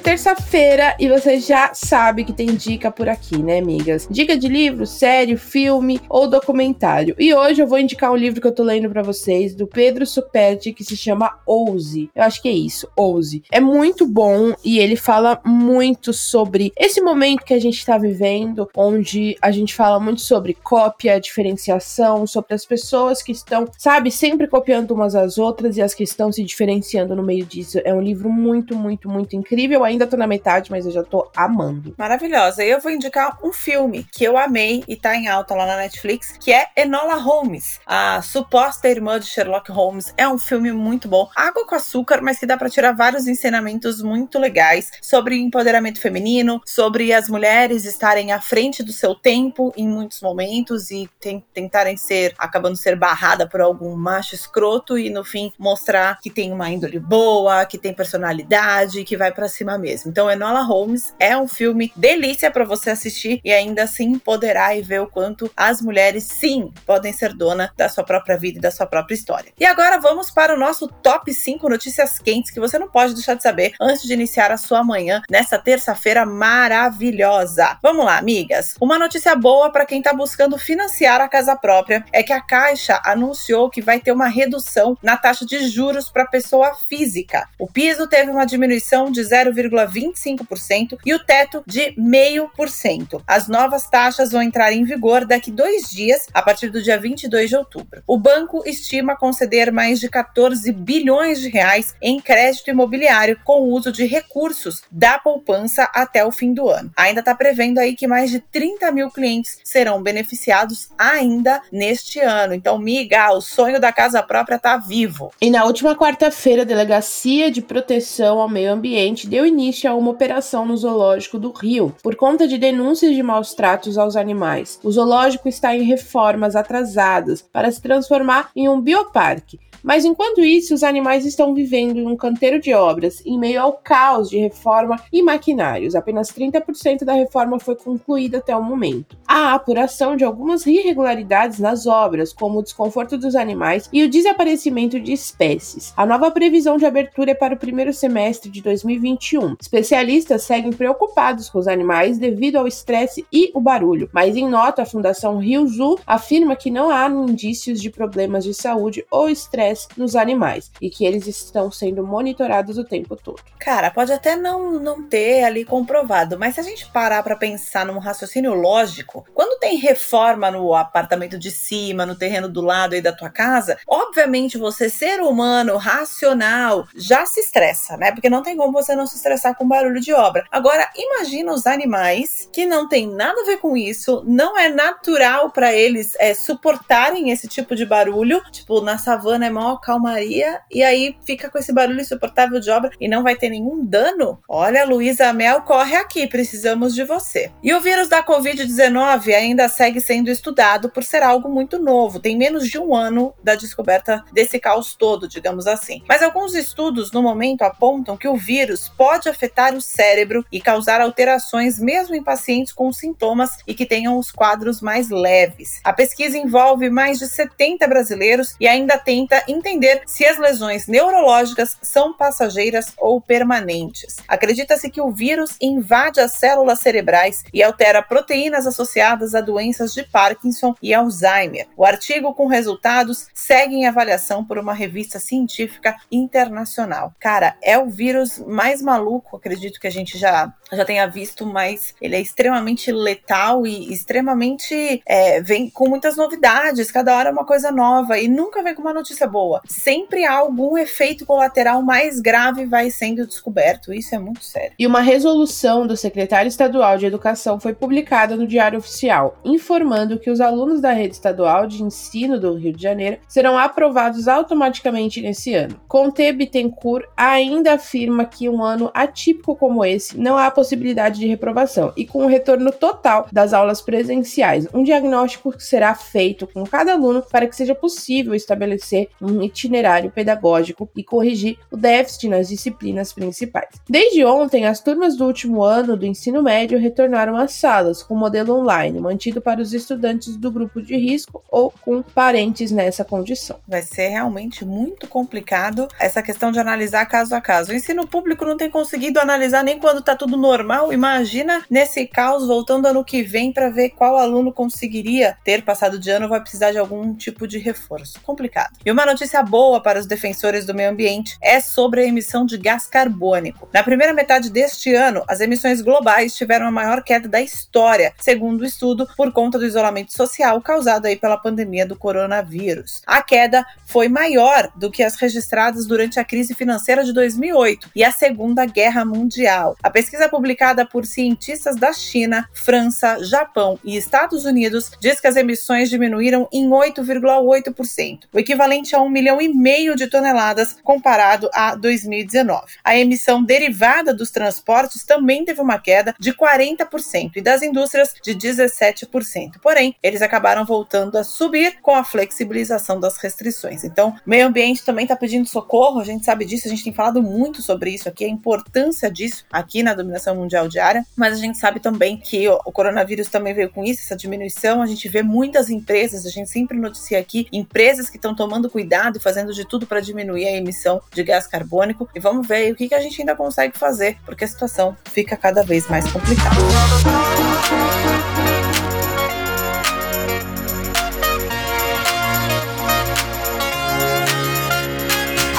Terça-feira e você já sabe que tem dica por aqui, né, amigas? Dica de livro, série, filme ou documentário. E hoje eu vou indicar um livro que eu tô lendo para vocês, do Pedro Superti, que se chama Ouse. Eu acho que é isso, Ouse. É muito bom e ele fala muito sobre esse momento que a gente tá vivendo, onde a gente fala muito sobre cópia, diferenciação, sobre as pessoas que estão, sabe, sempre copiando umas às outras e as que estão se diferenciando no meio disso. É um livro muito, muito, muito incrível ainda tô na metade, mas eu já tô amando. Maravilhosa. Eu vou indicar um filme que eu amei e tá em alta lá na Netflix, que é Enola Holmes, a suposta irmã de Sherlock Holmes. É um filme muito bom. Água com açúcar, mas que dá para tirar vários ensinamentos muito legais sobre empoderamento feminino, sobre as mulheres estarem à frente do seu tempo em muitos momentos e tentarem ser, acabando ser barrada por algum macho escroto e no fim mostrar que tem uma índole boa, que tem personalidade, que vai para cima mesmo. Então, Enola Holmes é um filme delícia para você assistir e ainda se empoderar e ver o quanto as mulheres, sim, podem ser dona da sua própria vida e da sua própria história. E agora vamos para o nosso top 5 notícias quentes que você não pode deixar de saber antes de iniciar a sua manhã nessa terça-feira maravilhosa. Vamos lá, amigas. Uma notícia boa para quem está buscando financiar a casa própria é que a Caixa anunciou que vai ter uma redução na taxa de juros para pessoa física. O piso teve uma diminuição de 0, 0,25% e o teto de 0,5%. As novas taxas vão entrar em vigor daqui dois dias, a partir do dia 22 de outubro. O banco estima conceder mais de 14 bilhões de reais em crédito imobiliário com o uso de recursos da poupança até o fim do ano. Ainda está prevendo aí que mais de 30 mil clientes serão beneficiados ainda neste ano. Então, miga, o sonho da casa própria está vivo. E na última quarta-feira, a Delegacia de Proteção ao Meio Ambiente deu deu início a uma operação no zoológico do Rio por conta de denúncias de maus tratos aos animais. O zoológico está em reformas atrasadas para se transformar em um bioparque mas enquanto isso, os animais estão vivendo em um canteiro de obras, em meio ao caos de reforma e maquinários. Apenas 30% da reforma foi concluída até o momento. Há apuração de algumas irregularidades nas obras, como o desconforto dos animais e o desaparecimento de espécies. A nova previsão de abertura é para o primeiro semestre de 2021. Especialistas seguem preocupados com os animais devido ao estresse e o barulho, mas em nota, a Fundação Rio Zoo afirma que não há indícios de problemas de saúde ou estresse nos animais e que eles estão sendo monitorados o tempo todo. Cara, pode até não, não ter ali comprovado, mas se a gente parar para pensar num raciocínio lógico, quando tem reforma no apartamento de cima, no terreno do lado aí da tua casa, obviamente você, ser humano, racional, já se estressa, né? Porque não tem como você não se estressar com barulho de obra. Agora, imagina os animais que não tem nada a ver com isso, não é natural para eles é, suportarem esse tipo de barulho. Tipo, na savana é maior calmaria e aí fica com esse barulho insuportável de obra e não vai ter nenhum dano? Olha, Luísa Mel, corre aqui, precisamos de você. E o vírus da Covid-19 ainda segue sendo estudado por ser algo muito novo, tem menos de um ano da descoberta desse caos todo, digamos assim. Mas alguns estudos no momento apontam que o vírus pode afetar o cérebro e causar alterações mesmo em pacientes com sintomas e que tenham os quadros mais leves. A pesquisa envolve mais de 70 brasileiros e ainda tenta entender se as lesões neurológicas são passageiras ou permanentes. Acredita-se que o vírus invade as células cerebrais e altera proteínas associadas a doenças de Parkinson e Alzheimer. O artigo com resultados segue em avaliação por uma revista científica internacional. Cara, é o vírus mais maluco maluco, acredito que a gente já, já tenha visto, mas ele é extremamente letal e extremamente é, vem com muitas novidades, cada hora é uma coisa nova e nunca vem com uma notícia boa. Sempre algum efeito colateral mais grave vai sendo descoberto. Isso é muito sério. E uma resolução do secretário estadual de Educação foi publicada no Diário Oficial, informando que os alunos da rede estadual de ensino do Rio de Janeiro serão aprovados automaticamente nesse ano. Conte Bittencourt ainda afirma que um ano atípico como esse não há possibilidade de reprovação e com o retorno total das aulas presenciais, um diagnóstico será feito com cada aluno para que seja possível estabelecer um itinerário pedagógico e corrigir o déficit nas disciplinas principais. Desde ontem, as turmas do último ano do ensino médio retornaram às salas com modelo online, mantido para os estudantes do grupo de risco ou com parentes nessa condição. Vai ser realmente muito complicado essa questão de analisar caso a caso. O ensino público não tem conseguido analisar nem quando está tudo normal. Imagina nesse caos voltando ano que vem para ver qual aluno conseguiria ter passado de ano vai precisar de algum tipo de reforço. Complicado. E uma notícia boa para os defensores do meio ambiente é sobre a emissão de gás carbônico. Na primeira metade deste ano, as emissões globais tiveram a maior queda da história, segundo o estudo, por conta do isolamento social causado aí pela pandemia do coronavírus. A queda foi maior do que as registradas durante a crise financeira de 2008 e a Segunda Guerra Mundial. A pesquisa publicada por cientistas da China, França, Japão e Estados Unidos diz que as emissões diminuíram em 8,8%, o equivalente a um milhão e meio de toneladas comparado a 2019. A emissão derivada dos transportes também teve uma queda de 40% e das indústrias de 17%. Porém, eles acabaram voltando a subir com a flexibilização das restrições. Então, meio ambiente também está pedindo socorro, a gente sabe disso, a gente tem falado muito sobre isso aqui, a importância disso aqui na dominação mundial diária, mas a gente sabe também que o coronavírus também veio com isso, essa diminuição. A gente vê muitas empresas, a gente sempre noticia aqui, empresas que estão tomando cuidado e fazendo de tudo para diminuir a emissão de gás carbônico. E vamos ver o que, que a gente ainda consegue fazer, porque a situação fica cada vez mais complicada.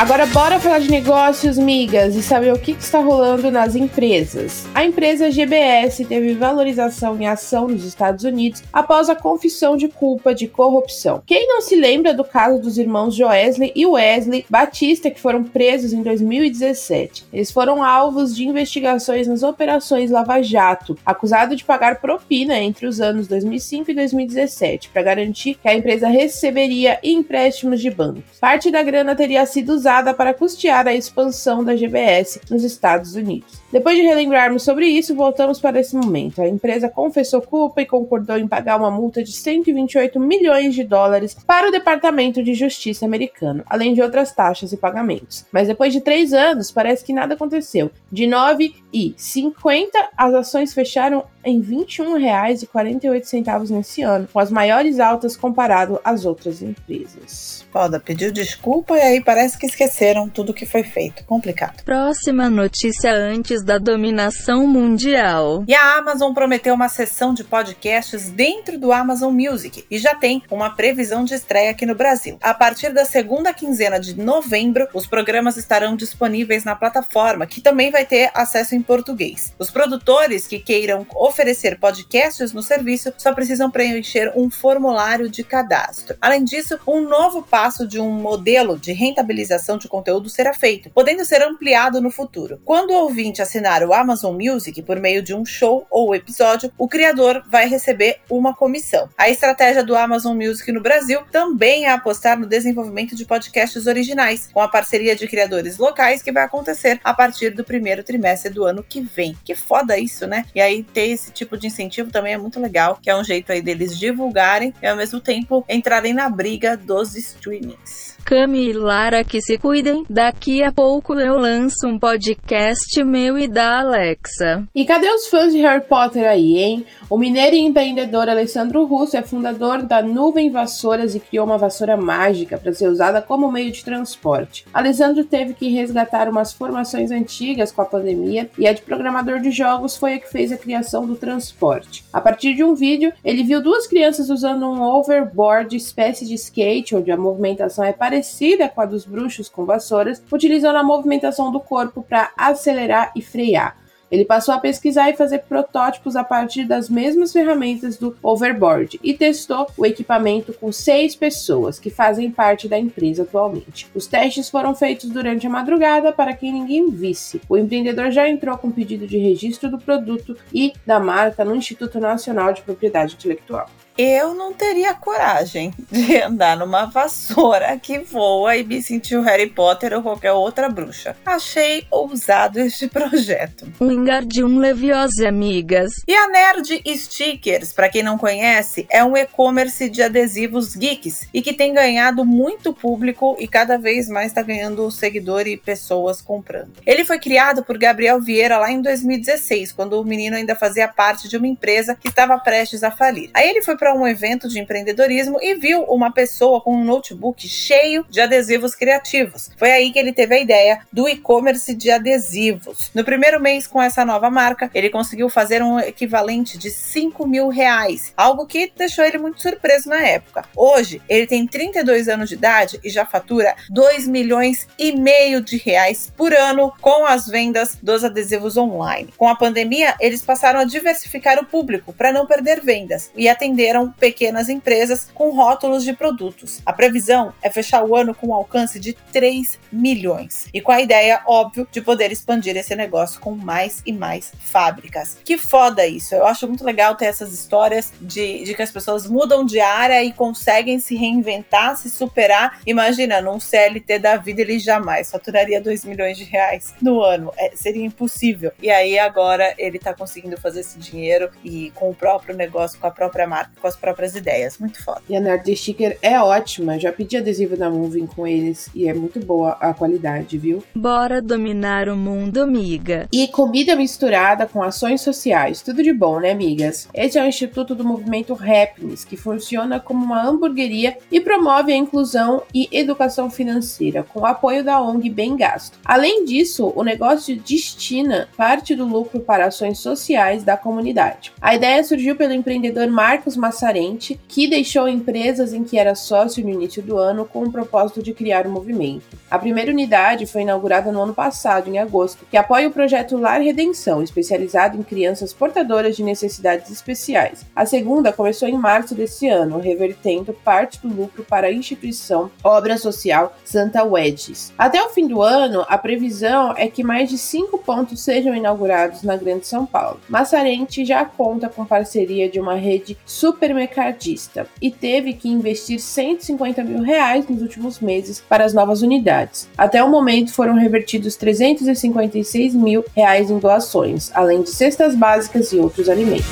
Agora bora falar de negócios, migas, e saber o que, está rolando nas empresas. A empresa GBS teve valorização em ação nos Estados Unidos após a confissão de culpa de corrupção. Quem não se lembra do caso dos irmãos Joesley e Wesley Batista, que foram presos em 2017? Eles foram alvos de investigações nas operações Lava Jato, acusado de pagar propina entre os anos 2005 e 2017 para garantir que a empresa receberia empréstimos de bancos. Parte da grana teria sido usada usada para custear a expansão da GBS nos Estados Unidos. Depois de relembrarmos sobre isso, voltamos para esse momento. A empresa confessou culpa e concordou em pagar uma multa de 128 milhões de dólares para o Departamento de Justiça americano, além de outras taxas e pagamentos. Mas depois de três anos, parece que nada aconteceu. De 9,50, as ações fecharam em R$ 21,48 nesse ano, com as maiores altas comparado às outras empresas. Foda, pediu desculpa e aí parece que esqueceram tudo que foi feito. Complicado. Próxima notícia antes da dominação mundial. E a Amazon prometeu uma sessão de podcasts dentro do Amazon Music e já tem uma previsão de estreia aqui no Brasil. A partir da segunda quinzena de novembro, os programas estarão disponíveis na plataforma, que também vai ter acesso em português. Os produtores que queiram oferecer podcasts no serviço só precisam preencher um formulário de cadastro. Além disso, um novo passo de um modelo de rentabilização de conteúdo será feito, podendo ser ampliado no futuro. Quando o ouvinte assinar o Amazon Music por meio de um show ou episódio, o criador vai receber uma comissão. A estratégia do Amazon Music no Brasil também é apostar no desenvolvimento de podcasts originais, com a parceria de criadores locais que vai acontecer a partir do primeiro trimestre do ano que vem. Que foda isso, né? E aí ter esse tipo de incentivo também é muito legal, que é um jeito aí deles divulgarem e ao mesmo tempo entrarem na briga dos streamings. Cami e Lara que se cuidem. Daqui a pouco eu lanço um podcast meu e da Alexa. E cadê os fãs de Harry Potter aí, hein? O mineiro e empreendedor Alessandro Russo é fundador da Nuvem Vassouras e criou uma vassoura mágica para ser usada como meio de transporte. Alessandro teve que resgatar umas formações antigas com a pandemia e a de programador de jogos foi a que fez a criação do transporte. A partir de um vídeo, ele viu duas crianças usando um overboard, espécie de skate, onde a movimentação é parecida com a dos bruxos com vassouras, utilizando a movimentação do corpo para acelerar e frear. Ele passou a pesquisar e fazer protótipos a partir das mesmas ferramentas do overboard e testou o equipamento com seis pessoas que fazem parte da empresa atualmente. Os testes foram feitos durante a madrugada para que ninguém visse. O empreendedor já entrou com pedido de registro do produto e da marca no Instituto Nacional de Propriedade Intelectual eu não teria coragem de andar numa vassoura que voa e me sentir o Harry Potter ou qualquer outra bruxa. Achei ousado este projeto. Wingardium Leviosa, amigas. E a Nerd Stickers, para quem não conhece, é um e-commerce de adesivos geeks e que tem ganhado muito público e cada vez mais está ganhando seguidor e pessoas comprando. Ele foi criado por Gabriel Vieira lá em 2016, quando o menino ainda fazia parte de uma empresa que estava prestes a falir. Aí ele foi para para um evento de empreendedorismo e viu uma pessoa com um notebook cheio de adesivos criativos. Foi aí que ele teve a ideia do e-commerce de adesivos. No primeiro mês com essa nova marca, ele conseguiu fazer um equivalente de 5 mil reais, algo que deixou ele muito surpreso na época. Hoje, ele tem 32 anos de idade e já fatura 2 milhões e meio de reais por ano com as vendas dos adesivos online. Com a pandemia, eles passaram a diversificar o público para não perder vendas e atenderam pequenas empresas com rótulos de produtos. A previsão é fechar o ano com um alcance de 3 milhões e com a ideia, óbvio, de poder expandir esse negócio com mais e mais fábricas. Que foda isso! Eu acho muito legal ter essas histórias de, de que as pessoas mudam de área e conseguem se reinventar, se superar. Imagina, num CLT da vida ele jamais faturaria 2 milhões de reais no ano. É, seria impossível. E aí agora ele tá conseguindo fazer esse dinheiro e com o próprio negócio, com a própria marca, com as próprias ideias. Muito foda. E a Nerd Sticker é ótima. Já pedi adesivo da Moving com eles e é muito boa a qualidade, viu? Bora dominar o mundo, amiga. E comida misturada com ações sociais. Tudo de bom, né, amigas? Esse é o Instituto do Movimento Happiness, que funciona como uma hamburgueria e promove a inclusão e educação financeira, com o apoio da ONG Bem Gasto. Além disso, o negócio destina parte do lucro para ações sociais da comunidade. A ideia surgiu pelo empreendedor Marcos Massaro Massarente, que deixou empresas em que era sócio no início do ano com o propósito de criar o um movimento. A primeira unidade foi inaugurada no ano passado, em agosto, que apoia o projeto Lar Redenção, especializado em crianças portadoras de necessidades especiais. A segunda começou em março desse ano, revertendo parte do lucro para a instituição Obra Social Santa Wedges. Até o fim do ano, a previsão é que mais de cinco pontos sejam inaugurados na Grande São Paulo. Massarente já conta com parceria de uma rede super supermercadista e teve que investir 150 mil reais nos últimos meses para as novas unidades. Até o momento foram revertidos 356 mil reais em doações, além de cestas básicas e outros alimentos.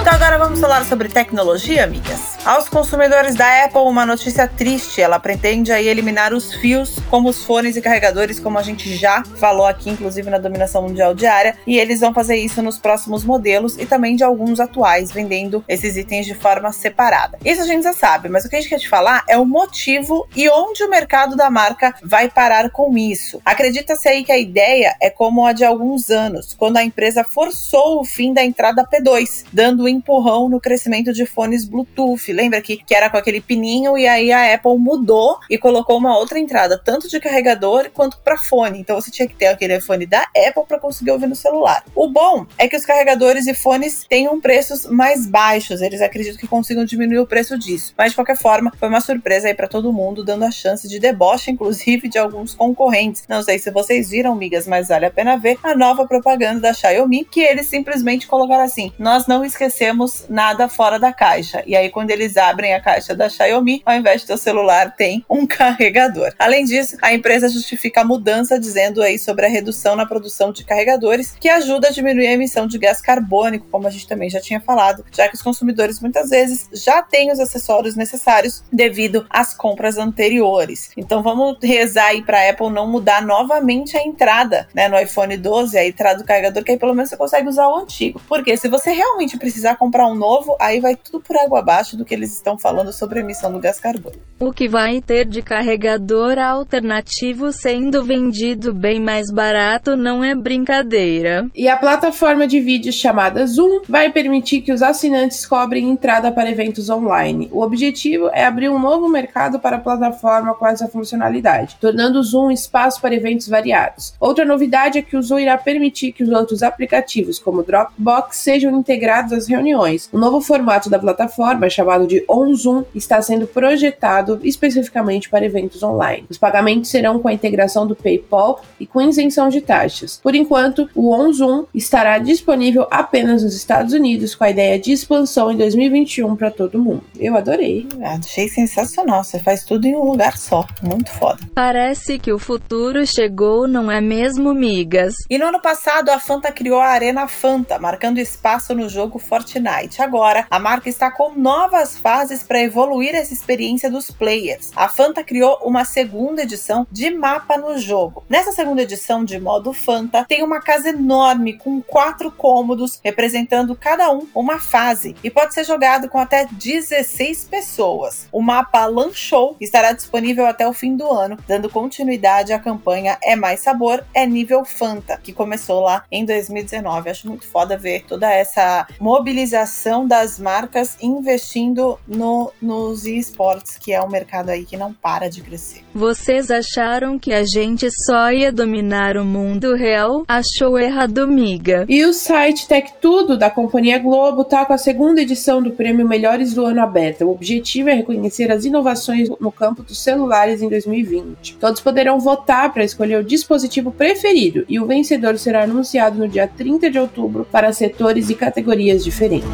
Então agora vamos falar sobre tecnologia, amigas? Aos consumidores da Apple, uma notícia triste. Ela pretende aí eliminar os fios, como os fones e carregadores, como a gente já falou aqui, inclusive na dominação mundial diária. E eles vão fazer isso nos próximos modelos e também de alguns atuais, vendendo esses itens de forma separada. Isso a gente já sabe, mas o que a gente quer te falar é o motivo e onde o mercado da marca vai parar com isso. Acredita-se aí que a ideia é como a de alguns anos, quando a empresa forçou o fim da entrada P2, dando um empurrão no crescimento de fones Bluetooth lembra que, que era com aquele pininho e aí a Apple mudou e colocou uma outra entrada, tanto de carregador quanto para fone. Então você tinha que ter aquele fone da Apple para conseguir ouvir no celular. O bom é que os carregadores e fones um preços mais baixos, eles acreditam que consigam diminuir o preço disso. Mas de qualquer forma, foi uma surpresa aí para todo mundo, dando a chance de deboche, inclusive de alguns concorrentes. Não sei se vocês viram, migas, mas vale a pena ver a nova propaganda da Xiaomi, que eles simplesmente colocaram assim: nós não esquecemos nada fora da caixa. E aí, quando eles eles abrem a caixa da Xiaomi, ao invés de o celular, tem um carregador. Além disso, a empresa justifica a mudança dizendo aí sobre a redução na produção de carregadores, que ajuda a diminuir a emissão de gás carbônico, como a gente também já tinha falado, já que os consumidores muitas vezes já têm os acessórios necessários devido às compras anteriores. Então vamos rezar aí para a Apple não mudar novamente a entrada, né, no iPhone 12, a entrada do carregador, que aí pelo menos você consegue usar o antigo. Porque se você realmente precisar comprar um novo, aí vai tudo por água abaixo do que que eles estão falando sobre a emissão do gás carbônico. O que vai ter de carregador alternativo sendo vendido bem mais barato não é brincadeira. E a plataforma de vídeos chamada Zoom vai permitir que os assinantes cobrem entrada para eventos online. O objetivo é abrir um novo mercado para a plataforma com essa funcionalidade, tornando o Zoom um espaço para eventos variados. Outra novidade é que o Zoom irá permitir que os outros aplicativos, como Dropbox, sejam integrados às reuniões. O novo formato da plataforma, chamado de OnZoom, está sendo projetado especificamente para eventos online. Os pagamentos serão com a integração do PayPal e com isenção de taxas. Por enquanto, o OnZoom estará disponível apenas nos Estados Unidos, com a ideia de expansão em 2021 para todo mundo. Eu adorei. Achei sensacional. Você faz tudo em um lugar só. Muito foda. Parece que o futuro chegou, não é mesmo, migas? E no ano passado, a Fanta criou a Arena Fanta, marcando espaço no jogo Fortnite. Agora, a marca está com novas fases para evoluir essa experiência dos players. A Fanta criou uma segunda edição de mapa no jogo. Nessa segunda edição de modo Fanta, tem uma casa enorme com quatro cômodos, representando cada um uma fase, e pode ser jogado com até 16 pessoas. O mapa Lanchou estará disponível até o fim do ano, dando continuidade à campanha É Mais Sabor, é Nível Fanta, que começou lá em 2019. Acho muito foda ver toda essa mobilização das marcas investindo no, nos esportes, que é um mercado aí que não para de crescer. Vocês acharam que a gente só ia dominar o mundo real? Achou errado, miga. E o site Tech Tudo da Companhia Globo tá com a segunda edição do prêmio Melhores do Ano aberta. O objetivo é reconhecer as inovações no campo dos celulares em 2020. Todos poderão votar para escolher o dispositivo preferido e o vencedor será anunciado no dia 30 de outubro para setores e categorias diferentes.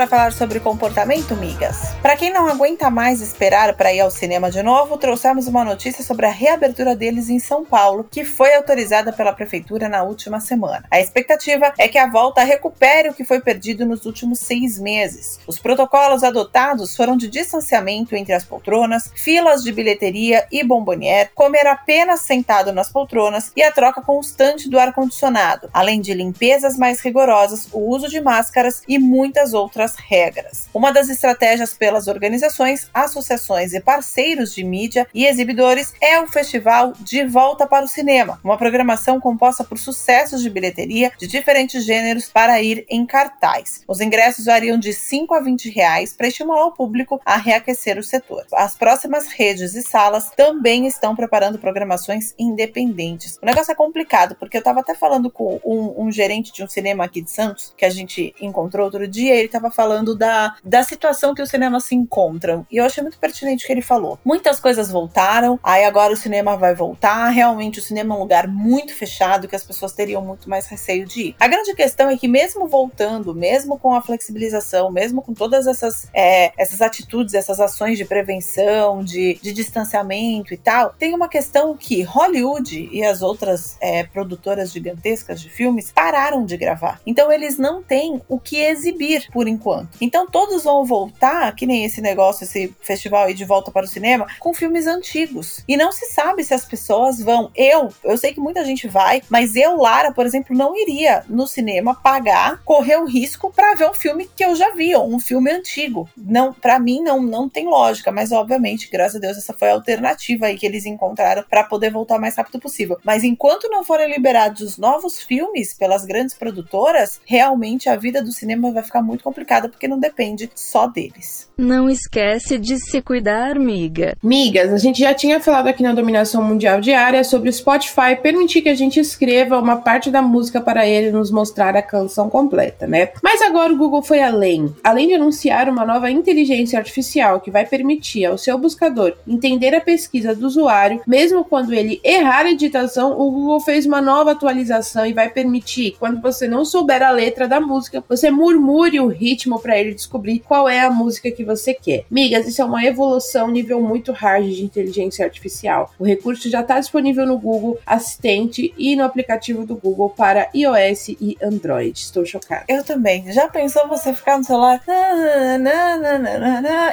Agora falar sobre comportamento, migas. Para quem não aguenta mais esperar para ir ao cinema de novo, trouxemos uma notícia sobre a reabertura deles em São Paulo, que foi autorizada pela prefeitura na última semana. A expectativa é que a volta recupere o que foi perdido nos últimos seis meses. Os protocolos adotados foram de distanciamento entre as poltronas, filas de bilheteria e bombonier, comer apenas sentado nas poltronas e a troca constante do ar-condicionado, além de limpezas mais rigorosas, o uso de máscaras e muitas outras outras regras. Uma das estratégias pelas organizações, associações e parceiros de mídia e exibidores é o Festival De Volta para o Cinema, uma programação composta por sucessos de bilheteria de diferentes gêneros para ir em cartaz. Os ingressos variam de 5 a 20 reais para estimular o público a reaquecer o setor. As próximas redes e salas também estão preparando programações independentes. O negócio é complicado, porque eu estava até falando com um, um gerente de um cinema aqui de Santos, que a gente encontrou outro dia, ele estava falando da, da situação que os cinemas se encontram. E eu achei muito pertinente o que ele falou. Muitas coisas voltaram, aí agora o cinema vai voltar. Realmente, o cinema é um lugar muito fechado que as pessoas teriam muito mais receio de ir. A grande questão é que, mesmo voltando, mesmo com a flexibilização, mesmo com todas essas, é, essas atitudes, essas ações de prevenção, de, de distanciamento e tal, tem uma questão que Hollywood e as outras é, produtoras gigantescas de filmes pararam de gravar. Então, eles não têm o que exibir por enquanto Então todos vão voltar, que nem esse negócio, esse festival aí de volta para o cinema, com filmes antigos. E não se sabe se as pessoas vão. Eu, eu sei que muita gente vai, mas eu, Lara, por exemplo, não iria no cinema pagar, correr o risco para ver um filme que eu já vi, ou um filme antigo. Não, para mim não não tem lógica, mas obviamente, graças a Deus, essa foi a alternativa aí que eles encontraram para poder voltar o mais rápido possível. Mas enquanto não forem liberados os novos filmes pelas grandes produtoras, realmente a vida do cinema vai ficar muito complicada complicada porque não depende só deles. Não esquece de se cuidar, miga. Migas, a gente já tinha falado aqui na Dominação Mundial Diária sobre o Spotify permitir que a gente escreva uma parte da música para ele nos mostrar a canção completa, né? Mas agora o Google foi além. Além de anunciar uma nova inteligência artificial que vai permitir ao seu buscador entender a pesquisa do usuário, mesmo quando ele errar a digitação, o Google fez uma nova atualização e vai permitir, quando você não souber a letra da música, você murmure o ritmo ritmo para ele descobrir qual é a música que você quer. Migas, isso é uma evolução nível muito hard de inteligência artificial. O recurso já está disponível no Google Assistente e no aplicativo do Google para iOS e Android. Estou chocada. Eu também. Já pensou você ficar no celular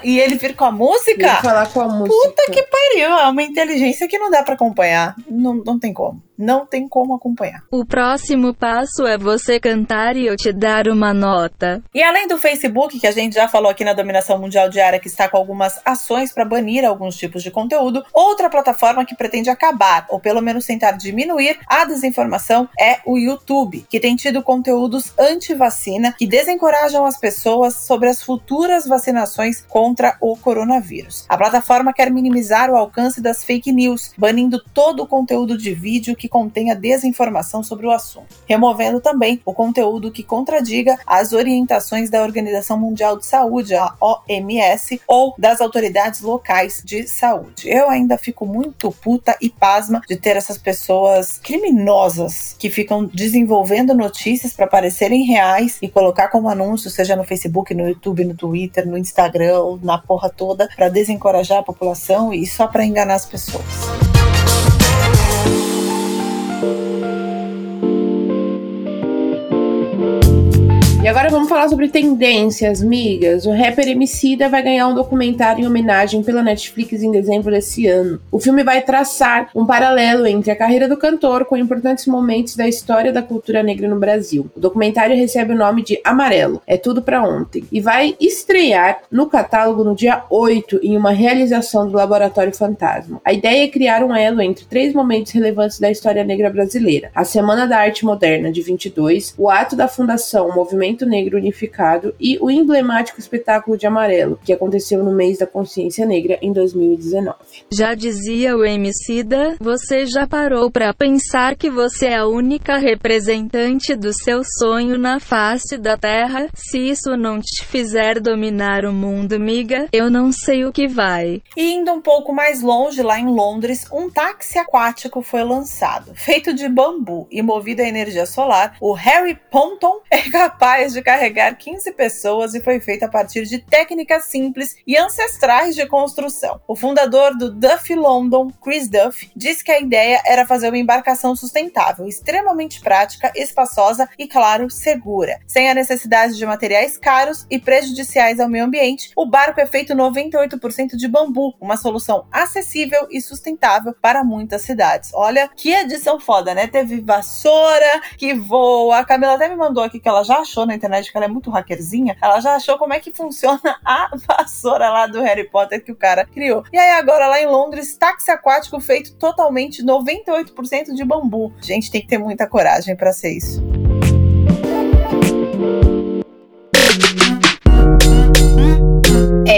e ele vir com a música? Ele falar com a música. Puta que pariu! É uma inteligência que não dá para acompanhar. Não, não tem como. Não tem como acompanhar. O próximo passo é você cantar e eu te dar uma nota. E além do Facebook, que a gente já falou aqui na Dominação Mundial Diária, que está com algumas ações para banir alguns tipos de conteúdo, outra plataforma que pretende acabar, ou pelo menos tentar diminuir a desinformação, é o YouTube, que tem tido conteúdos anti-vacina que desencorajam as pessoas sobre as futuras vacinações contra o coronavírus. A plataforma quer minimizar o alcance das fake news, banindo todo o conteúdo de vídeo que contenha desinformação sobre o assunto, removendo também o conteúdo que contradiga as orientações da Organização Mundial de Saúde, a OMS, ou das autoridades locais de saúde. Eu ainda fico muito puta e pasma de ter essas pessoas criminosas que ficam desenvolvendo notícias para parecerem reais e colocar como anúncio, seja no Facebook, no YouTube, no Twitter, no Instagram, na porra toda, para desencorajar a população e só para enganar as pessoas. E agora vamos falar sobre tendências, migas. O rapper Emicida vai ganhar um documentário em homenagem pela Netflix em dezembro desse ano. O filme vai traçar um paralelo entre a carreira do cantor com importantes momentos da história da cultura negra no Brasil. O documentário recebe o nome de Amarelo, é tudo para ontem, e vai estrear no catálogo no dia 8 em uma realização do Laboratório Fantasma. A ideia é criar um elo entre três momentos relevantes da história negra brasileira: a Semana da Arte Moderna de 22, o ato da fundação Movimento Movimento Negro Unificado e o emblemático espetáculo de Amarelo, que aconteceu no mês da consciência negra em 2019. Já dizia o Emicida, você já parou para pensar que você é a única representante do seu sonho na face da Terra? Se isso não te fizer dominar o mundo, miga, eu não sei o que vai. E indo um pouco mais longe, lá em Londres, um táxi aquático foi lançado. Feito de bambu e movido a energia solar, o Harry Ponton é capaz capaz de carregar 15 pessoas e foi feito a partir de técnicas simples e ancestrais de construção. O fundador do Duff London, Chris Duff, disse que a ideia era fazer uma embarcação sustentável, extremamente prática, espaçosa e, claro, segura. Sem a necessidade de materiais caros e prejudiciais ao meio ambiente, o barco é feito 98% de bambu, uma solução acessível e sustentável para muitas cidades. Olha que edição foda, né? Teve vassoura que voa. A Camila até me mandou aqui que ela já achou na internet que ela é muito hackerzinha, ela já achou como é que funciona a vassoura lá do Harry Potter que o cara criou. E aí agora lá em Londres, táxi aquático feito totalmente 98% de bambu. Gente, tem que ter muita coragem para ser isso.